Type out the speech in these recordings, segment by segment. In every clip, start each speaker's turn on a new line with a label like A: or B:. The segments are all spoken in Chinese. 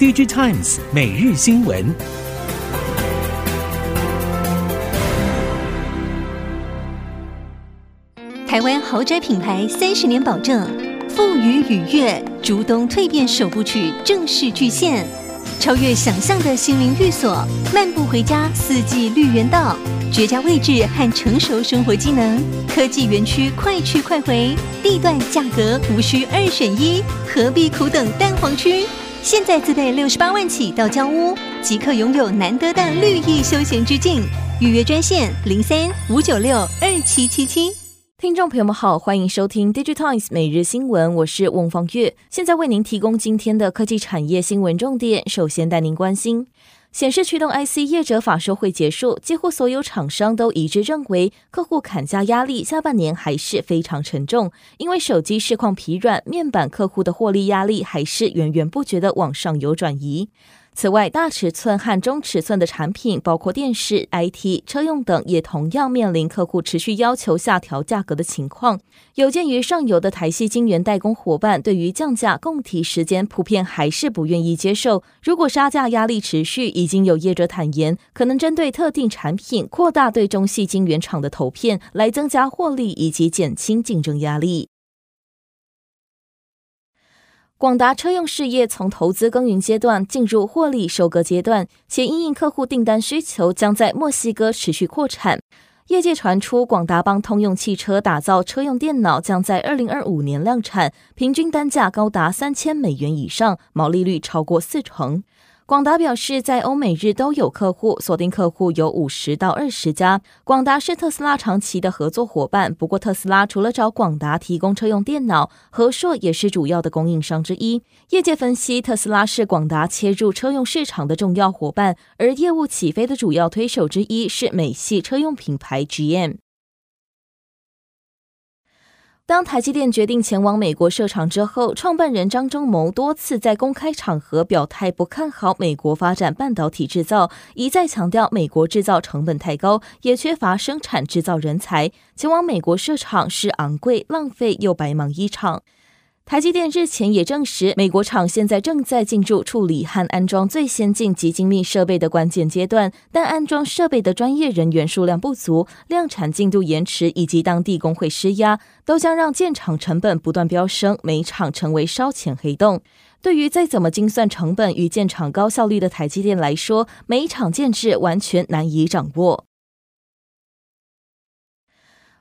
A: DigiTimes 每日新闻。
B: 台湾豪宅品牌三十年保证，富予与悦，竹东蜕变首部曲正式巨献，超越想象的心灵寓所，漫步回家四季绿园道，绝佳位置和成熟生活机能，科技园区快去快回，地段价格无需二选一，何必苦等蛋黄区？现在自备六十八万起到江屋，即刻拥有难得的绿意休闲之境。预约专线零三五九六二七七七。
C: 听众朋友们好，欢迎收听《DigiTimes 每日新闻》，我是翁方月，现在为您提供今天的科技产业新闻重点。首先带您关心。显示驱动 IC 业者法说会结束，几乎所有厂商都一致认为，客户砍价压力下半年还是非常沉重。因为手机市况疲软，面板客户的获利压力还是源源不绝的往上游转移。此外，大尺寸和中尺寸的产品，包括电视、IT、车用等，也同样面临客户持续要求下调价格的情况。有鉴于上游的台系晶圆代工伙伴对于降价供体时间普遍还是不愿意接受。如果杀价压力持续，已经有业者坦言，可能针对特定产品扩大对中系晶圆厂的投片，来增加获利以及减轻竞争压力。广达车用事业从投资耕耘阶段进入获利收割阶段，且因应客户订单需求，将在墨西哥持续扩产。业界传出，广达帮通用汽车打造车用电脑，将在二零二五年量产，平均单价高达三千美元以上，毛利率超过四成。广达表示，在欧美日都有客户，锁定客户有五十到二十家。广达是特斯拉长期的合作伙伴，不过特斯拉除了找广达提供车用电脑，和硕也是主要的供应商之一。业界分析，特斯拉是广达切入车用市场的重要伙伴，而业务起飞的主要推手之一是美系车用品牌 GM。当台积电决定前往美国设厂之后，创办人张忠谋多次在公开场合表态不看好美国发展半导体制造，一再强调美国制造成本太高，也缺乏生产制造人才，前往美国设厂是昂贵、浪费又白忙一场。台积电日前也证实，美国厂现在正在进入处理和安装最先进及精密设备的关键阶段，但安装设备的专业人员数量不足，量产进度延迟，以及当地工会施压，都将让建厂成本不断飙升，每厂成为烧钱黑洞。对于再怎么精算成本与建厂高效率的台积电来说，每厂建制完全难以掌握。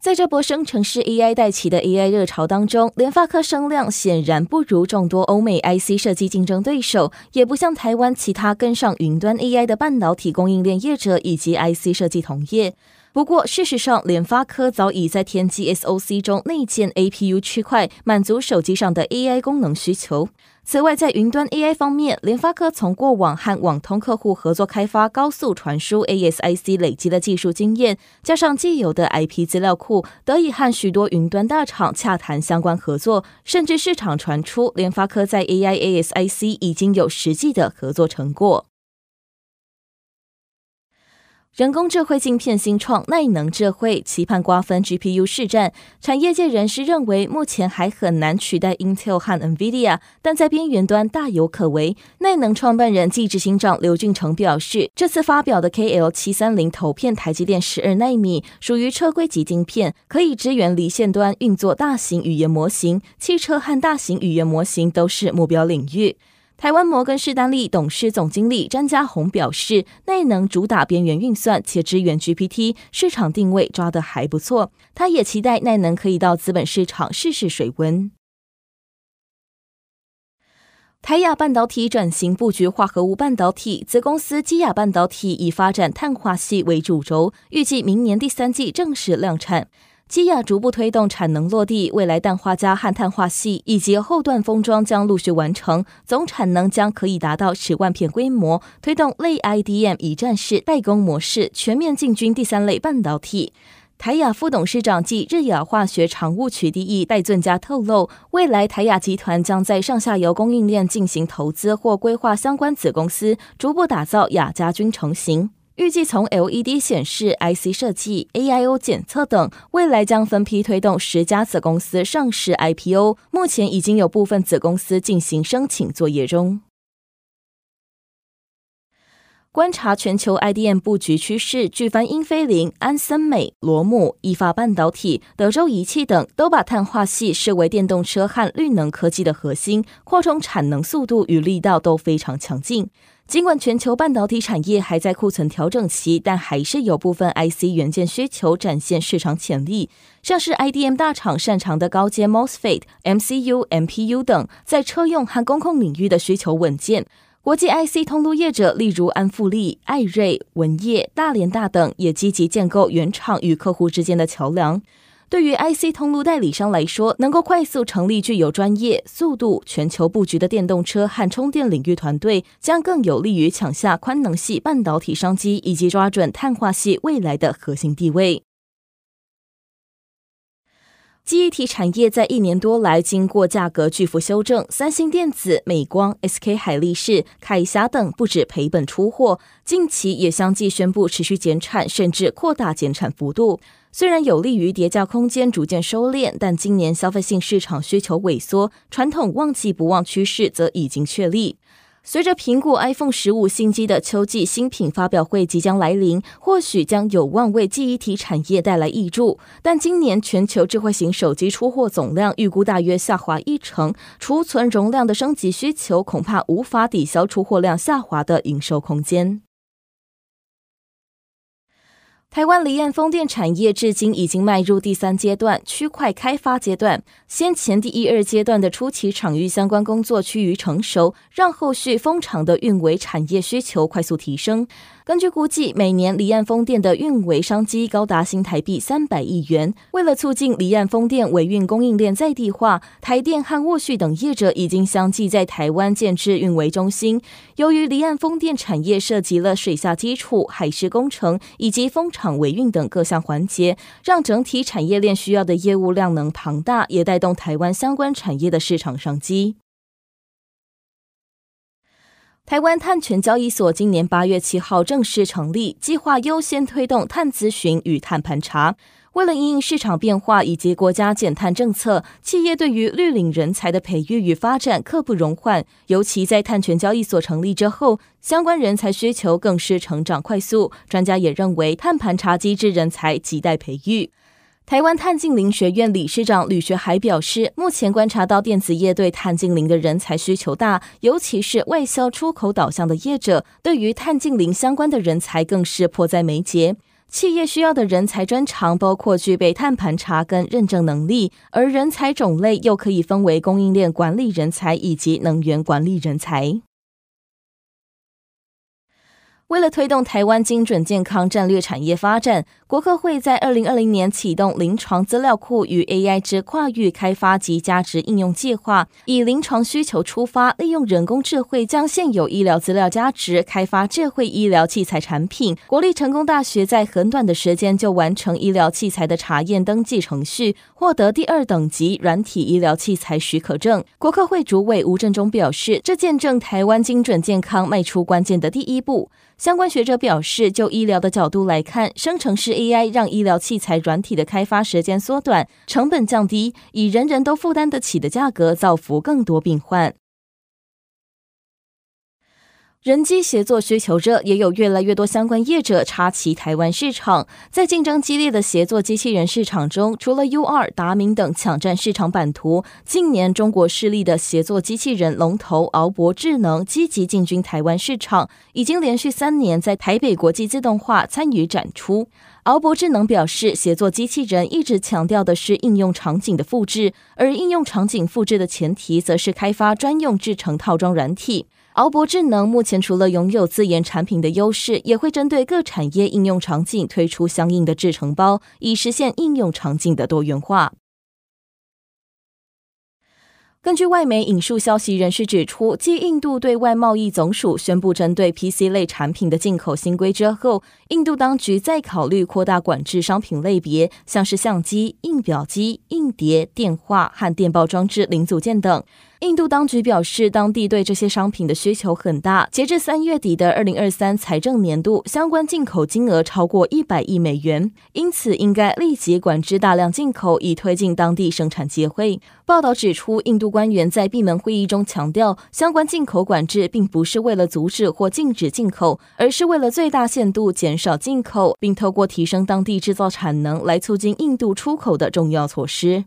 C: 在这波生成式 AI 带起的 AI 热潮当中，联发科声量显然不如众多欧美 IC 设计竞争对手，也不像台湾其他跟上云端 AI 的半导体供应链业者以及 IC 设计同业。不过，事实上，联发科早已在天玑 SoC 中内建 APU 区块，满足手机上的 AI 功能需求。此外，在云端 AI 方面，联发科从过往和网通客户合作开发高速传输 ASIC 累积的技术经验，加上既有的 IP 资料库，得以和许多云端大厂洽谈相关合作，甚至市场传出联发科在 AI ASIC 已经有实际的合作成果。人工智慧镜片新创耐能智慧期盼瓜分 GPU 市占，产业界人士认为目前还很难取代 Intel 和 NVIDIA，但在边缘端大有可为。耐能创办人暨执行长刘俊成表示，这次发表的 KL 七三零头片台积电十二奈米属于车规级晶片，可以支援离线端运作大型语言模型，汽车和大型语言模型都是目标领域。台湾摩根士丹利董事总经理詹家宏表示，耐能主打边缘运算，且支援 GPT，市场定位抓得还不错。他也期待耐能可以到资本市场试试水温。台亚半导体转型布局化合物半导体，子公司基亚半导体以发展碳化矽为主轴，预计明年第三季正式量产。基亚逐步推动产能落地，未来氮化镓和碳化矽以及后段封装将陆续完成，总产能将可以达到十万片规模，推动类 IDM 一站式代工模式全面进军第三类半导体。台亚副董事长暨日亚化学常务取缔役戴俊嘉透露，未来台亚集团将在上下游供应链进行投资或规划相关子公司，逐步打造亚家军成型。预计从 LED 显示、IC 设计、AIO 检测等，未来将分批推动十家子公司上市 IPO。目前已经有部分子公司进行申请作业中。观察全球 IDM 布局趋势，巨帆英飞凌、安森美、罗姆、意法半导体、德州仪器等都把碳化系视为电动车和绿能科技的核心，扩充产能速度与力道都非常强劲。尽管全球半导体产业还在库存调整期，但还是有部分 IC 元件需求展现市场潜力，像是 IDM 大厂擅长的高阶 MOSFET、MCU、MPU 等，在车用和工控领域的需求稳健。国际 IC 通路业者，例如安富利、艾瑞、文业、大连大等，也积极建构原厂与客户之间的桥梁。对于 IC 通路代理商来说，能够快速成立具有专业、速度、全球布局的电动车和充电领域团队，将更有利于抢下宽能系半导体商机，以及抓准碳化系未来的核心地位。记忆体产业在一年多来经过价格巨幅修正，三星电子、美光、SK 海力士、凯霞等不止赔本出货，近期也相继宣布持续减产，甚至扩大减产幅度。虽然有利于叠价空间逐渐收敛，但今年消费性市场需求萎缩，传统旺季不旺趋势则已经确立。随着苹果 iPhone 十五新机的秋季新品发表会即将来临，或许将有望为记忆体产业带来益助。但今年全球智慧型手机出货总量预估大约下滑一成，储存容量的升级需求恐怕无法抵消出货量下滑的营收空间。台湾离岸风电产业至今已经迈入第三阶段区块开发阶段，先前第一二阶段的初期场域相关工作趋于成熟，让后续风场的运维产业需求快速提升。根据估计，每年离岸风电的运维商机高达新台币三百亿元。为了促进离岸风电维运供应链在地化，台电和沃旭等业者已经相继在台湾建置运维中心。由于离岸风电产业涉及了水下基础、海事工程以及风场维运等各项环节，让整体产业链需要的业务量能庞大，也带动台湾相关产业的市场商机。台湾碳权交易所今年八月七号正式成立，计划优先推动碳咨询与碳盘查。为了因应市场变化以及国家减碳政策，企业对于绿领人才的培育与发展刻不容缓。尤其在碳权交易所成立之后，相关人才需求更是成长快速。专家也认为，碳盘查机制人才亟待培育。台湾碳净零学院理事长吕学海表示，目前观察到电子业对碳净零的人才需求大，尤其是外销出口导向的业者，对于碳净零相关的人才更是迫在眉睫。企业需要的人才专长包括具备碳盘查跟认证能力，而人才种类又可以分为供应链管理人才以及能源管理人才。为了推动台湾精准健康战略产业发展，国科会在二零二零年启动临床资料库与 AI 之跨域开发及价值应用计划，以临床需求出发，利用人工智慧将现有医疗资料价值开发智慧医疗器材产品。国立成功大学在很短的时间就完成医疗器材的查验登记程序，获得第二等级软体医疗器材许可证。国科会主委吴振中表示，这见证台湾精准健康迈出关键的第一步。相关学者表示，就医疗的角度来看，生成式 AI 让医疗器材软体的开发时间缩短，成本降低，以人人都负担得起的价格造福更多病患。人机协作需求热，也有越来越多相关业者插旗台湾市场。在竞争激烈的协作机器人市场中，除了 UR、达明等抢占市场版图，近年中国势力的协作机器人龙头敖博智能积极进军台湾市场，已经连续三年在台北国际自动化参与展出。敖博智能表示，协作机器人一直强调的是应用场景的复制，而应用场景复制的前提，则是开发专用制成套装软体。鳌博智能目前除了拥有自研产品的优势，也会针对各产业应用场景推出相应的制程包，以实现应用场景的多元化。根据外媒引述消息人士指出，继印度对外贸易总署宣布针对 PC 类产品的进口新规之后，印度当局再考虑扩大管制商品类别，像是相机、印表机、硬碟、电话和电报装置零组件等。印度当局表示，当地对这些商品的需求很大。截至三月底的二零二三财政年度，相关进口金额超过一百亿美元，因此应该立即管制大量进口，以推进当地生产机会。报道指出，印度官员在闭门会议中强调，相关进口管制并不是为了阻止或禁止进口，而是为了最大限度减少进口，并透过提升当地制造产能来促进印度出口的重要措施。